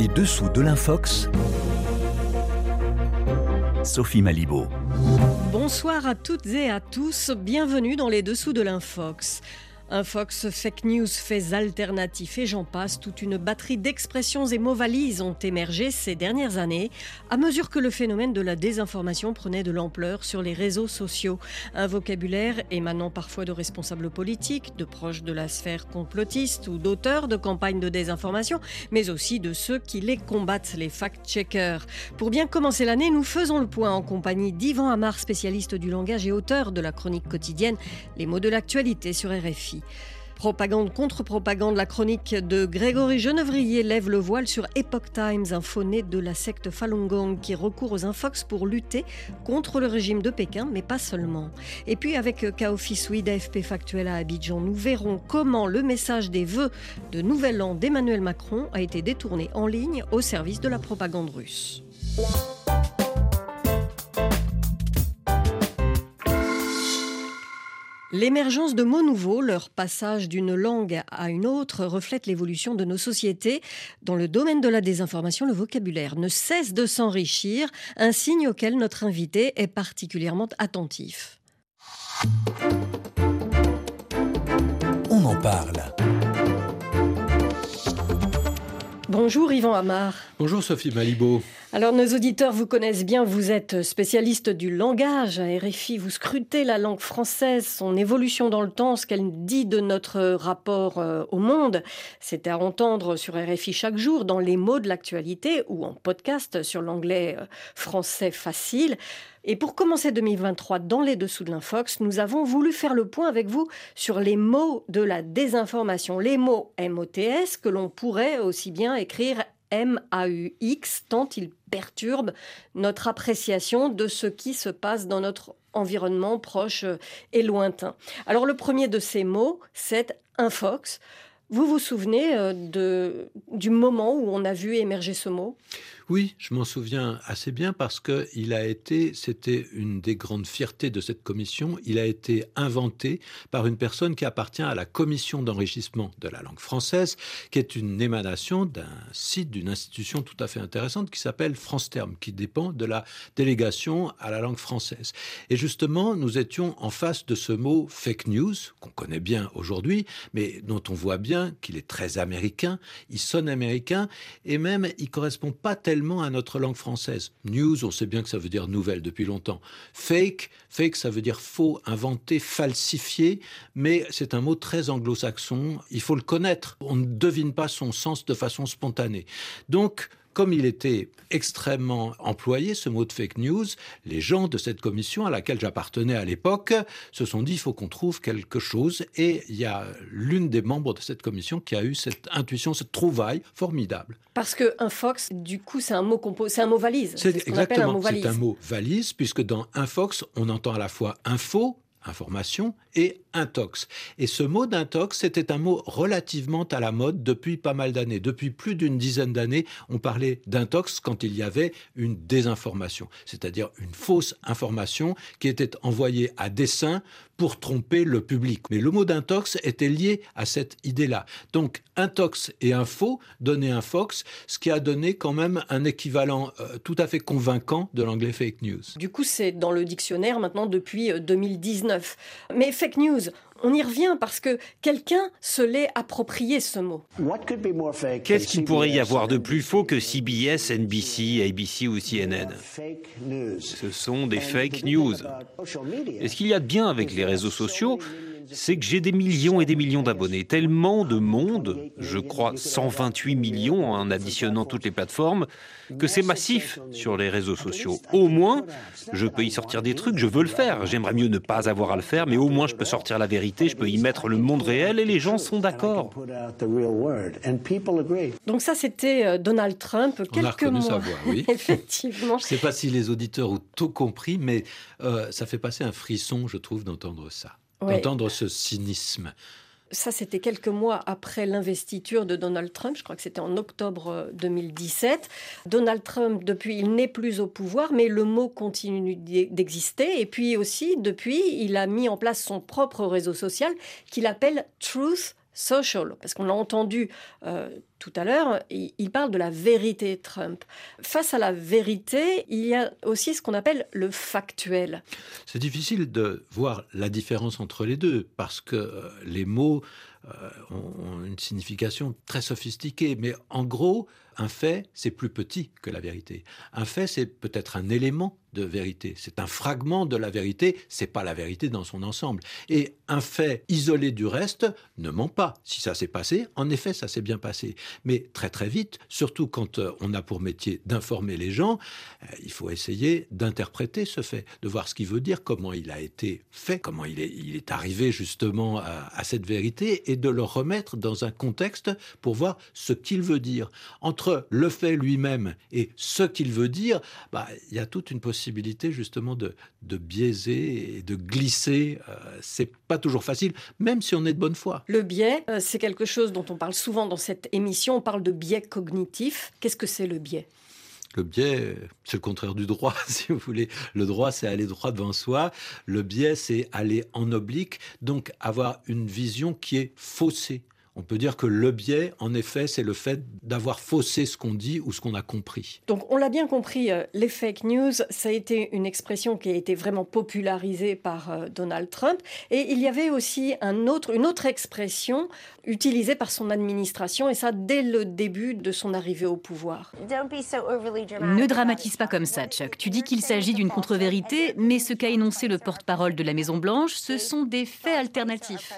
Les dessous de l'infox. Sophie Malibaud. Bonsoir à toutes et à tous, bienvenue dans les dessous de l'infox. Un Fox fake news, faits alternatifs et j'en passe, toute une batterie d'expressions et mots valises ont émergé ces dernières années à mesure que le phénomène de la désinformation prenait de l'ampleur sur les réseaux sociaux. Un vocabulaire émanant parfois de responsables politiques, de proches de la sphère complotiste ou d'auteurs de campagnes de désinformation, mais aussi de ceux qui les combattent, les fact-checkers. Pour bien commencer l'année, nous faisons le point en compagnie d'Yvan Amar, spécialiste du langage et auteur de la chronique quotidienne Les mots de l'actualité sur RFI. Propagande contre propagande, la chronique de Grégory Genevrier lève le voile sur Epoch Times, un faux de la secte Falun Gong qui recourt aux infox pour lutter contre le régime de Pékin, mais pas seulement. Et puis avec Kaofi Sui d'AFP Factuel à Abidjan, nous verrons comment le message des vœux de Nouvel An d'Emmanuel Macron a été détourné en ligne au service de la propagande russe. L'émergence de mots nouveaux, leur passage d'une langue à une autre reflète l'évolution de nos sociétés. Dans le domaine de la désinformation, le vocabulaire ne cesse de s'enrichir, un signe auquel notre invité est particulièrement attentif. On en parle. Bonjour Yvan Amar. Bonjour Sophie Malibaud. Alors nos auditeurs vous connaissent bien, vous êtes spécialiste du langage à RFI, vous scrutez la langue française, son évolution dans le temps, ce qu'elle dit de notre rapport euh, au monde. C'est à entendre sur RFI chaque jour dans les mots de l'actualité ou en podcast sur l'anglais euh, français facile. Et pour commencer 2023 dans les dessous de l'Infox, nous avons voulu faire le point avec vous sur les mots de la désinformation, les mots MOTS que l'on pourrait aussi bien écrire M-A-U-X, tant il perturbe notre appréciation de ce qui se passe dans notre environnement proche et lointain. Alors le premier de ces mots, c'est un fox. Vous vous souvenez euh, du moment où on a vu émerger ce mot? Oui, je m'en souviens assez bien parce que il a été, c'était une des grandes fiertés de cette commission, il a été inventé par une personne qui appartient à la commission d'enrichissement de la langue française, qui est une émanation d'un site, d'une institution tout à fait intéressante qui s'appelle France Terme, qui dépend de la délégation à la langue française. Et justement, nous étions en face de ce mot fake news, qu'on connaît bien aujourd'hui, mais dont on voit bien qu'il est très américain, il sonne américain, et même il correspond pas tellement à notre langue française. News, on sait bien que ça veut dire nouvelle depuis longtemps. Fake, fake, ça veut dire faux, inventé, falsifié, mais c'est un mot très anglo-saxon. Il faut le connaître. On ne devine pas son sens de façon spontanée. Donc, comme il était extrêmement employé, ce mot de fake news, les gens de cette commission à laquelle j'appartenais à l'époque se sont dit il faut qu'on trouve quelque chose. Et il y a l'une des membres de cette commission qui a eu cette intuition, cette trouvaille formidable. Parce qu'un fox, du coup, c'est un mot c'est un mot valise. C'est exactement, c'est un mot valise puisque dans un fox, on entend à la fois info, information et intox. Et ce mot d'intox, c'était un mot relativement à la mode depuis pas mal d'années. Depuis plus d'une dizaine d'années, on parlait d'intox quand il y avait une désinformation, c'est-à-dire une fausse information qui était envoyée à dessein pour tromper le public. Mais le mot d'intox était lié à cette idée-là. Donc intox et info donnaient un fox, ce qui a donné quand même un équivalent euh, tout à fait convaincant de l'anglais fake news. Du coup, c'est dans le dictionnaire maintenant depuis 2019. Mais fake news, on y revient parce que quelqu'un se l'est approprié ce mot. Qu'est-ce qu'il pourrait y avoir de plus faux que CBS, NBC, ABC ou CNN Ce sont des fake news. Et ce qu'il y a de bien avec les réseaux sociaux, c'est que j'ai des millions et des millions d'abonnés. Tellement de monde, je crois 128 millions en additionnant toutes les plateformes, que c'est massif sur les réseaux sociaux. Au moins, je peux y sortir des trucs, je veux le faire. J'aimerais mieux ne pas avoir à le faire, mais au moins je peux sortir la vérité, je peux y mettre le monde réel et les gens sont d'accord. Donc ça, c'était euh, Donald Trump. On a reconnu sa voix, oui. Effectivement. Je ne sais pas si les auditeurs ont tout compris, mais euh, ça fait passer un frisson, je trouve, d'entendre ça d'entendre ce cynisme. Ça, c'était quelques mois après l'investiture de Donald Trump. Je crois que c'était en octobre 2017. Euh, Donald Trump, depuis, il n'est plus au pouvoir, mais le mot continue d'exister. Et puis aussi, depuis, il a mis en place son propre réseau social qu'il appelle Truth social, parce qu'on l'a entendu euh, tout à l'heure, il, parle de la vérité Trump. Face à la vérité, il y a aussi ce qu'on appelle le factuel. C'est difficile de voir la différence entre les deux, parce que euh, les mots euh, ont une signification très sophistiquée, mais en gros, un fait, c'est plus petit que la vérité. Un fait, c'est peut-être un élément de vérité. C'est un fragment de la vérité, c'est pas la vérité dans son ensemble. Et un fait isolé du reste ne ment pas. Si ça s'est passé, en effet, ça s'est bien passé. Mais très très vite, surtout quand euh, on a pour métier d'informer les gens, euh, il faut essayer d'interpréter ce fait, de voir ce qu'il veut dire, comment il a été fait, comment il est, arrivé justement à, à cette vérité, et de le remettre dans un contexte pour voir ce qu'il veut dire. Entre le fait lui-même et ce qu'il veut dire, bah, il y a toute une possibilité possibilité justement de, de biaiser et de glisser. Euh, c'est pas toujours facile, même si on est de bonne foi. Le biais, euh, c'est quelque chose dont on parle souvent dans cette émission. On parle de biais cognitif. Qu'est-ce que c'est le biais? Le biais, c'est le contraire du droit, si vous voulez. Le droit, c'est aller droit devant soi. Le biais, c'est aller en oblique, donc avoir une vision qui est faussée. On peut dire que le biais, en effet, c'est le fait d'avoir faussé ce qu'on dit ou ce qu'on a compris. Donc on l'a bien compris, euh, les fake news, ça a été une expression qui a été vraiment popularisée par euh, Donald Trump. Et il y avait aussi un autre, une autre expression utilisée par son administration, et ça dès le début de son arrivée au pouvoir. Ne dramatise pas comme ça, Chuck. Tu dis qu'il s'agit d'une contre-vérité, mais ce qu'a énoncé le porte-parole de la Maison-Blanche, ce sont des faits alternatifs.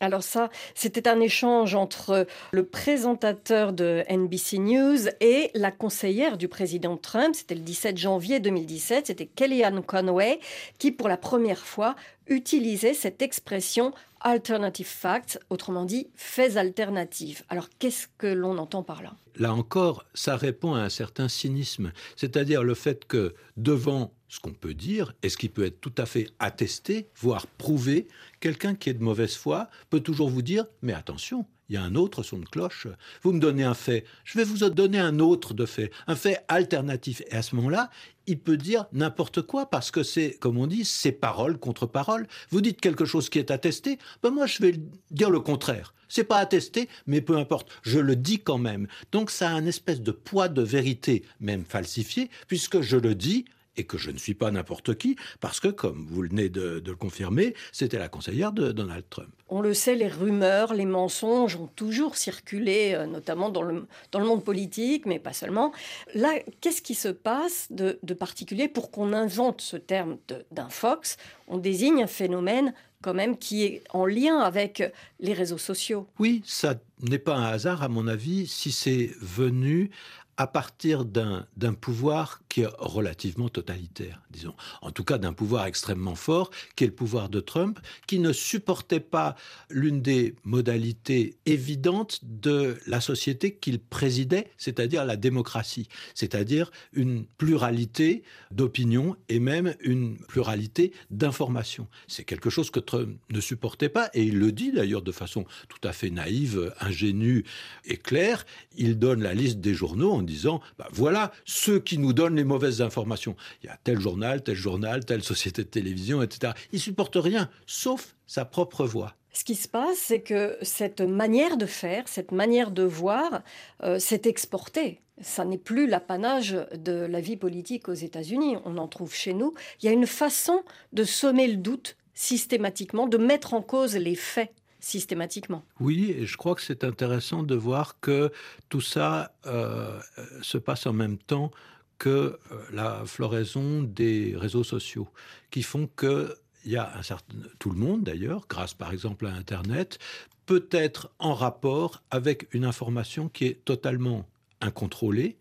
Alors ça, c'était un échange entre le présentateur de NBC News et la conseillère du président Trump. C'était le 17 janvier 2017. C'était Kellyanne Conway qui, pour la première fois, utilisait cette expression alternative facts, autrement dit faits alternatifs. Alors qu'est-ce que l'on entend par là? Là encore, ça répond à un certain cynisme, c'est-à-dire le fait que devant ce qu'on peut dire et ce qui peut être tout à fait attesté, voire prouvé, quelqu'un qui est de mauvaise foi peut toujours vous dire mais attention, il y a un autre son de cloche. Vous me donnez un fait, je vais vous donner un autre de fait, un fait alternatif. Et à ce moment-là, il peut dire n'importe quoi parce que c'est, comme on dit, c'est parole contre parole. Vous dites quelque chose qui est attesté, ben moi je vais dire le contraire. C'est pas attesté, mais peu importe, je le dis quand même. Donc ça a un espèce de poids de vérité, même falsifié, puisque je le dis, et que je ne suis pas n'importe qui, parce que, comme vous venez de, de le confirmer, c'était la conseillère de Donald Trump. On le sait, les rumeurs, les mensonges ont toujours circulé, euh, notamment dans le, dans le monde politique, mais pas seulement. Là, qu'est-ce qui se passe de, de particulier pour qu'on invente ce terme d'un Fox? On désigne un phénomène quand même qui est en lien avec les réseaux sociaux. Oui, ça n'est pas un hasard à mon avis si c'est venu à partir d'un pouvoir qui est relativement totalitaire, disons. En tout cas, d'un pouvoir extrêmement fort, qui est le pouvoir de Trump, qui ne supportait pas l'une des modalités évidentes de la société qu'il présidait, c'est-à-dire la démocratie, c'est-à-dire une pluralité d'opinions et même une pluralité d'informations. C'est quelque chose que Trump ne supportait pas, et il le dit d'ailleurs de façon tout à fait naïve, ingénue et claire. Il donne la liste des journaux en disant bah, voilà ceux qui nous donnent les mauvaises informations. Il y a tel journal, tel journal, telle société de télévision, etc. Il supporte rien, sauf sa propre voix. Ce qui se passe, c'est que cette manière de faire, cette manière de voir, euh, s'est exportée. Ça n'est plus l'apanage de la vie politique aux États-Unis. On en trouve chez nous. Il y a une façon de sommer le doute systématiquement, de mettre en cause les faits systématiquement. Oui, et je crois que c'est intéressant de voir que tout ça euh, se passe en même temps que euh, la floraison des réseaux sociaux, qui font que il y a un certain, tout le monde d'ailleurs, grâce par exemple à Internet, peut être en rapport avec une information qui est totalement incontrôlée,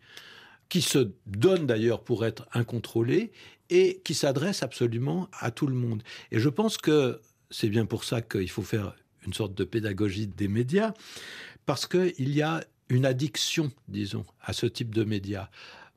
qui se donne d'ailleurs pour être incontrôlée et qui s'adresse absolument à tout le monde. Et je pense que c'est bien pour ça qu'il faut faire une sorte de pédagogie des médias, parce qu'il y a une addiction, disons, à ce type de médias.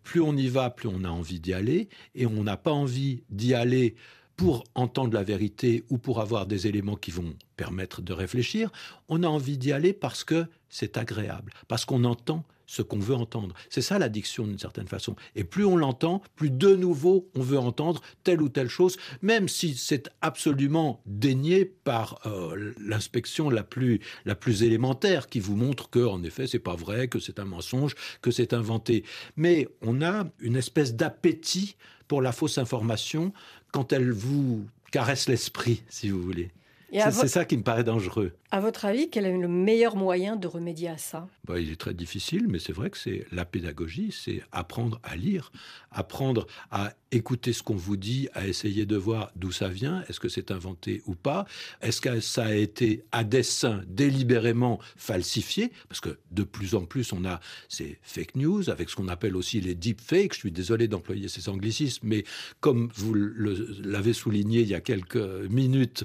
Plus on y va, plus on a envie d'y aller, et on n'a pas envie d'y aller pour entendre la vérité ou pour avoir des éléments qui vont permettre de réfléchir, on a envie d'y aller parce que c'est agréable, parce qu'on entend ce qu'on veut entendre. C'est ça l'addiction d'une certaine façon. Et plus on l'entend, plus de nouveau on veut entendre telle ou telle chose, même si c'est absolument dénié par euh, l'inspection la plus, la plus élémentaire qui vous montre que, en effet, c'est pas vrai, que c'est un mensonge, que c'est inventé. Mais on a une espèce d'appétit pour la fausse information quand elle vous caresse l'esprit, si vous voulez. C'est ça qui me paraît dangereux. À votre avis, quel est le meilleur moyen de remédier à ça? Bah, Il est très difficile, mais c'est vrai que c'est la pédagogie, c'est apprendre à lire, apprendre à écouter ce qu'on vous dit, à essayer de voir d'où ça vient, est-ce que c'est inventé ou pas, est-ce que ça a été à dessein délibérément falsifié, parce que de plus en plus on a ces fake news avec ce qu'on appelle aussi les deep fakes, je suis désolé d'employer ces anglicismes, mais comme vous l'avez souligné il y a quelques minutes,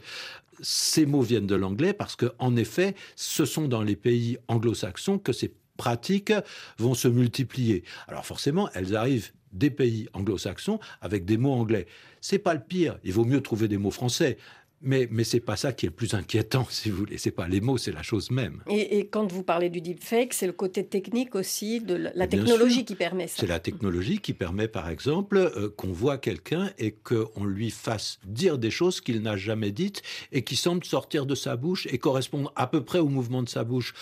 ces mots viennent de l'anglais parce que, en effet, ce sont dans les pays anglo-saxons que ces pratiques vont se multiplier. Alors forcément, elles arrivent des pays anglo-saxons avec des mots anglais. C'est pas le pire. Il vaut mieux trouver des mots français. Mais, mais ce n'est pas ça qui est le plus inquiétant, si vous voulez. Ce n'est pas les mots, c'est la chose même. Et, quand vous parlez du deepfake, c'est le côté technique aussi, de la technologie qui permet ça. C'est la technologie qui permet, par exemple, euh, qu'on voit quelqu'un et qu'on lui fasse dire des choses qu'il n'a jamais dites et qui semblent sortir de sa bouche et correspondre à peu près au mouvement de sa bouche.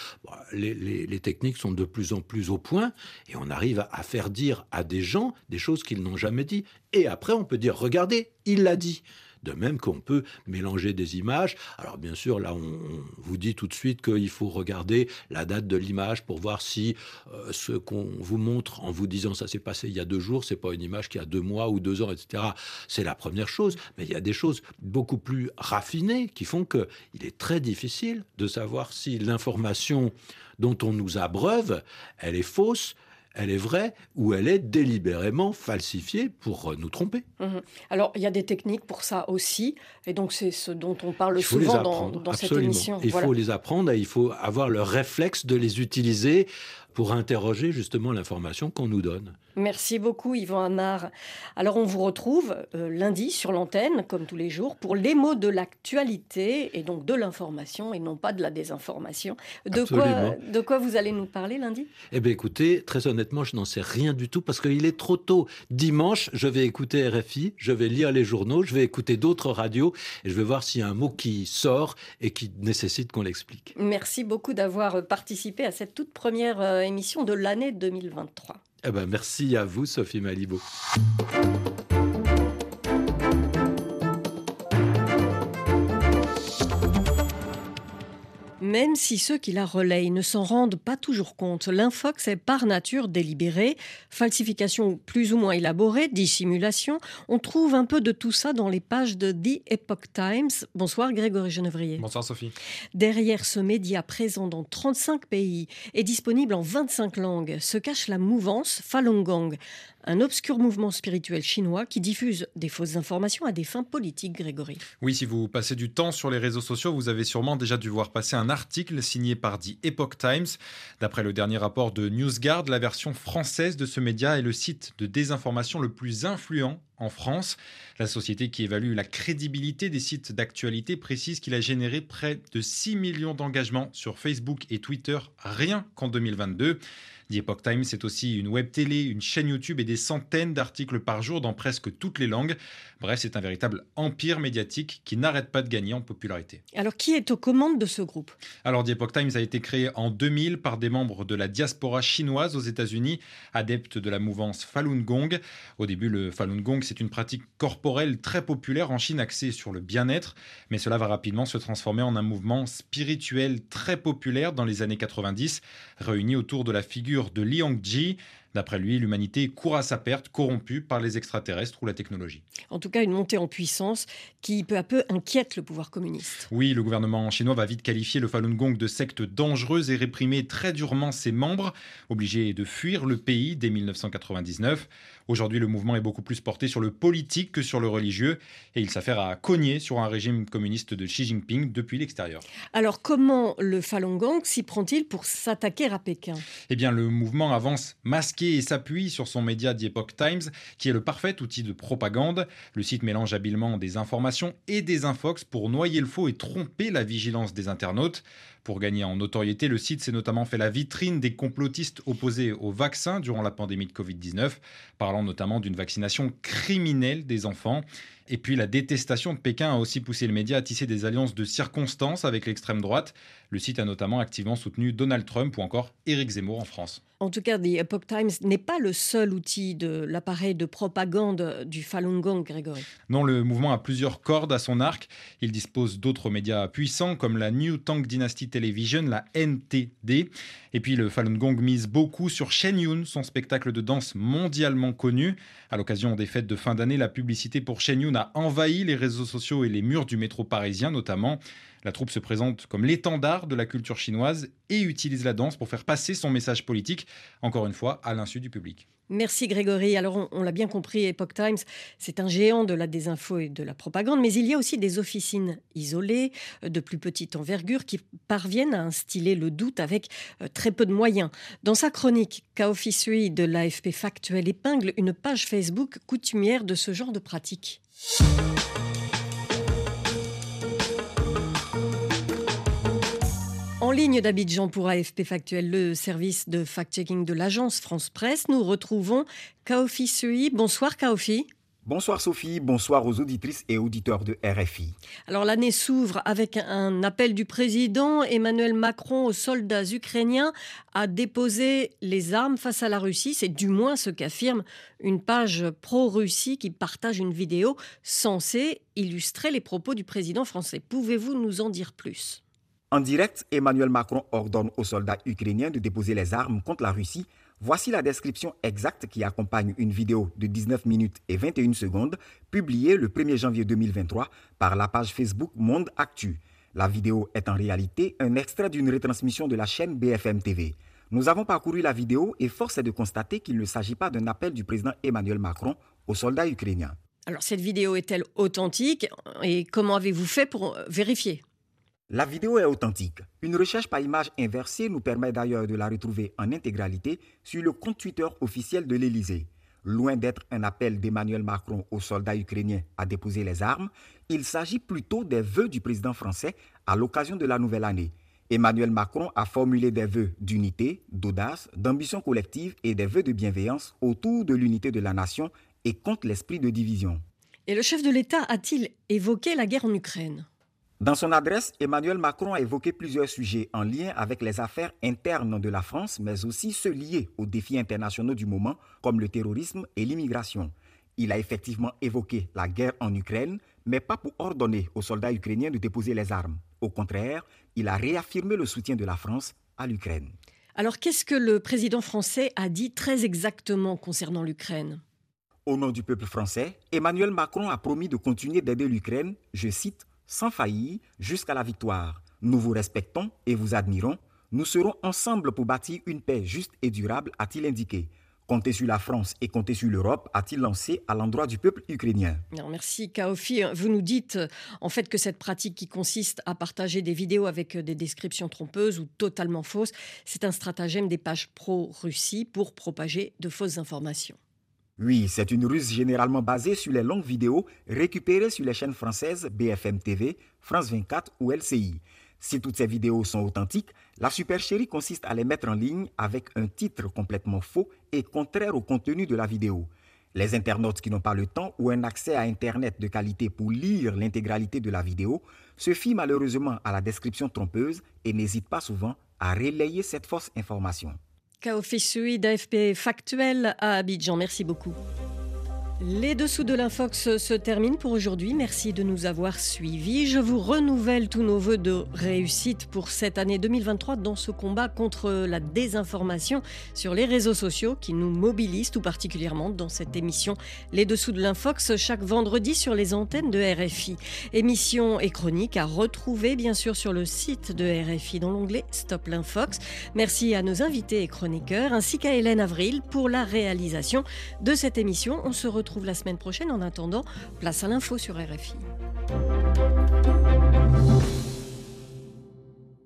les, les, techniques sont de plus en plus au point et on arrive à faire dire à des gens des choses qu'ils n'ont jamais dit. Et après, on peut dire, regardez, il l'a dit. De même qu'on peut mélanger des images. Alors bien sûr, là, on, vous dit tout de suite qu'il faut regarder la date de l'image pour voir si euh, ce qu'on vous montre en vous disant ça s'est passé il y a deux jours, c'est pas une image qui a deux mois ou deux ans, etc. C'est la première chose. Mais il y a des choses beaucoup plus raffinées qui font qu'il est très difficile de savoir si l'information dont on nous abreuve, elle est fausse, elle est vraie ou elle est délibérément falsifiée pour euh, nous tromper. Mhm. Alors, il y a des techniques pour ça aussi, et donc c'est ce dont on parle souvent dans, cette émission. Il faut les apprendre et il faut avoir le réflexe de les utiliser pour interroger justement l'information qu'on nous donne. Merci beaucoup Yvan Amar. Alors on vous retrouve euh, lundi sur l'antenne, comme tous les jours, pour les mots de l'actualité et donc de l'information et non pas de la désinformation. De quoi, de quoi vous allez nous parler lundi? Eh bien écoutez, très honnêtement, je n'en sais rien du tout parce qu'il est trop tôt. Dimanche, je vais écouter RFI, je vais lire les journaux, je vais écouter d'autres radios et je vais voir s'il y a un mot qui sort et qui nécessite qu'on l'explique. Merci beaucoup d'avoir participé à cette toute première euh, émission de l'année 2023. Eh ben, merci à vous, Sophie Malibo. Même si ceux qui la relayent ne s'en rendent pas toujours compte, l'infox est par nature délibéré, falsification plus ou moins élaborée, dissimulation. On trouve un peu de tout ça dans les pages de The Epoch Times. Bonsoir Grégory Genevrier. Bonsoir Sophie. Derrière ce média présent dans 35 pays et disponible en 25 langues se cache la mouvance Falun Gong, un obscur mouvement spirituel chinois qui diffuse des fausses informations à des fins politiques, Grégory. Oui, si vous passez du temps sur les réseaux sociaux, vous avez sûrement déjà dû voir passer un article signé par The Epoch Times. D'après le dernier rapport de NewsGuard, la version française de ce média est le site de désinformation le plus influent en France. La société qui évalue la crédibilité des sites d'actualité précise qu'il a généré près de 6 millions d'engagements sur Facebook et Twitter rien qu'en 2022. The Epoch Times, c'est aussi une web télé, une chaîne YouTube et des centaines d'articles par jour dans presque toutes les langues. Bref, c'est un véritable empire médiatique qui n'arrête pas de gagner en popularité. Alors, qui est aux commandes de ce groupe? Alors, The Epoch Times a été créé en 2000 par des membres de la diaspora chinoise aux États-Unis, adeptes de la mouvance Falun Gong. Au début, le Falun Gong, c'est une pratique corporelle très populaire en Chine axée sur le bien-être, mais cela va rapidement se transformer en un mouvement spirituel très populaire dans les années 90, réuni autour de la figure de Liang Ji, D'après lui, l'humanité court à sa perte, corrompue par les extraterrestres ou la technologie. En tout cas, une montée en puissance qui peu à peu inquiète le pouvoir communiste. Oui, le gouvernement chinois va vite qualifier le Falun Gong de secte dangereuse et réprimer très durement ses membres, obligés de fuir le pays dès 1999. Aujourd'hui, le mouvement est beaucoup plus porté sur le politique que sur le religieux et il s'affaire à cogner sur un régime communiste de Xi Jinping depuis l'extérieur. Alors, comment le Falun Gong s'y prend-il pour s'attaquer à Pékin? Eh bien, le mouvement avance masqué et s'appuie sur son média The Epoch Times, qui est le parfait outil de propagande. Le site mélange habilement des informations et des infox pour noyer le faux et tromper la vigilance des internautes. Pour gagner en notoriété, le site s'est notamment fait la vitrine des complotistes opposés au vaccin durant la pandémie de Covid-19, parlant notamment d'une vaccination criminelle des enfants. Et puis la détestation de Pékin a aussi poussé le média à tisser des alliances de circonstances avec l'extrême droite. Le site a notamment activement soutenu Donald Trump ou encore Éric Zemmour en France. En tout cas, The Epoch Times n'est pas le seul outil de l'appareil de propagande du Falun Gong, Grégory. Non, le mouvement a plusieurs cordes à son arc. Il dispose d'autres médias puissants comme la New Tang Dynasty Television, la NTD. Et puis le Falun Gong mise beaucoup sur Shen Yun, son spectacle de danse mondialement connu. À l'occasion des fêtes de fin d'année, la publicité pour Shen Yun a envahi les réseaux sociaux et les murs du métro parisien notamment. La troupe se présente comme l'étendard de la culture chinoise et utilise la danse pour faire passer son message politique, encore une fois, à l'insu du public. Merci Grégory. Alors on, l'a bien compris, Epoch Times, c'est un géant de la désinfo et de la propagande, mais il y a aussi des officines isolées, euh, de plus petite envergure, qui parviennent à instiller le doute avec euh, très peu de moyens. Dans sa chronique, K-Office de l'AFP Factuel épingle une page Facebook coutumière de ce genre de pratique. Ligne d'Abidjan pour AFP Factuel, le service de fact-checking de l'agence France Presse, nous retrouvons Kaofi Sui. Bonsoir Kaofi. Bonsoir Sophie, bonsoir aux auditrices et auditeurs de RFI. Alors l'année s'ouvre avec un appel du président Emmanuel Macron aux soldats ukrainiens à déposer les armes face à la Russie. C'est du moins ce qu'affirme une page pro-Russie qui partage une vidéo censée illustrer les propos du président français. Pouvez-vous nous en dire plus? En direct, Emmanuel Macron ordonne aux soldats ukrainiens de déposer les armes contre la Russie. Voici la description exacte qui accompagne une vidéo de 19 minutes et 21 secondes publiée le 1er janvier 2023 par la page Facebook Monde Actu. La vidéo est en réalité un extrait d'une retransmission de la chaîne BFM TV. Nous avons parcouru la vidéo et force est de constater qu'il ne s'agit pas d'un appel du président Emmanuel Macron aux soldats ukrainiens. Alors cette vidéo est-elle authentique et comment avez-vous fait pour vérifier? La vidéo est authentique. Une recherche par image inversée nous permet d'ailleurs de la retrouver en intégralité sur le compte Twitter officiel de l'Élysée. Loin d'être un appel d'Emmanuel Macron aux soldats ukrainiens à déposer les armes, il s'agit plutôt des vœux du président français à l'occasion de la nouvelle année. Emmanuel Macron a formulé des vœux d'unité, d'audace, d'ambition collective et des vœux de bienveillance autour de l'unité de la nation et contre l'esprit de division. Et le chef de l'État a-t-il évoqué la guerre en Ukraine? Dans son adresse, Emmanuel Macron a évoqué plusieurs sujets en lien avec les affaires internes de la France, mais aussi ceux liés aux défis internationaux du moment, comme le terrorisme et l'immigration. Il a effectivement évoqué la guerre en Ukraine, mais pas pour ordonner aux soldats ukrainiens de déposer les armes. Au contraire, il a réaffirmé le soutien de la France à l'Ukraine. Alors qu'est-ce que le président français a dit très exactement concernant l'Ukraine? Au nom du peuple français, Emmanuel Macron a promis de continuer d'aider l'Ukraine, je cite, sans faillir jusqu'à la victoire. Nous vous respectons et vous admirons. Nous serons ensemble pour bâtir une paix juste et durable, a-t-il indiqué. Comptez sur la France et comptez sur l'Europe, a-t-il lancé à l'endroit du peuple ukrainien. merci Kaofi. Vous nous dites en fait que cette pratique qui consiste à partager des vidéos avec des descriptions trompeuses ou totalement fausses, c'est un stratagème des pages pro-Russie pour propager de fausses informations. Oui, c'est une ruse généralement basée sur les longues vidéos récupérées sur les chaînes françaises BFM TV, France 24 ou LCI. Si toutes ces vidéos sont authentiques, la supercherie consiste à les mettre en ligne avec un titre complètement faux et contraire au contenu de la vidéo. Les internautes qui n'ont pas le temps ou un accès à Internet de qualité pour lire l'intégralité de la vidéo se fient malheureusement à la description trompeuse et n'hésitent pas souvent à relayer cette fausse information. Kaofisui d'AFP Factuel à Abidjan. Merci beaucoup. Les dessous de l'Infox se terminent pour aujourd'hui. Merci de nous avoir suivis. Je vous renouvelle tous nos voeux de réussite pour cette année 2023 dans ce combat contre la désinformation sur les réseaux sociaux qui nous mobilisent tout particulièrement dans cette émission Les dessous de l'Infox chaque vendredi sur les antennes de RFI. Émission et chronique à retrouver bien sûr sur le site de RFI dans l'onglet Stop l'Infox. Merci à nos invités et chroniqueurs ainsi qu'à Hélène Avril pour la réalisation de cette émission. On se la semaine prochaine. En attendant, place à l'info sur RFI.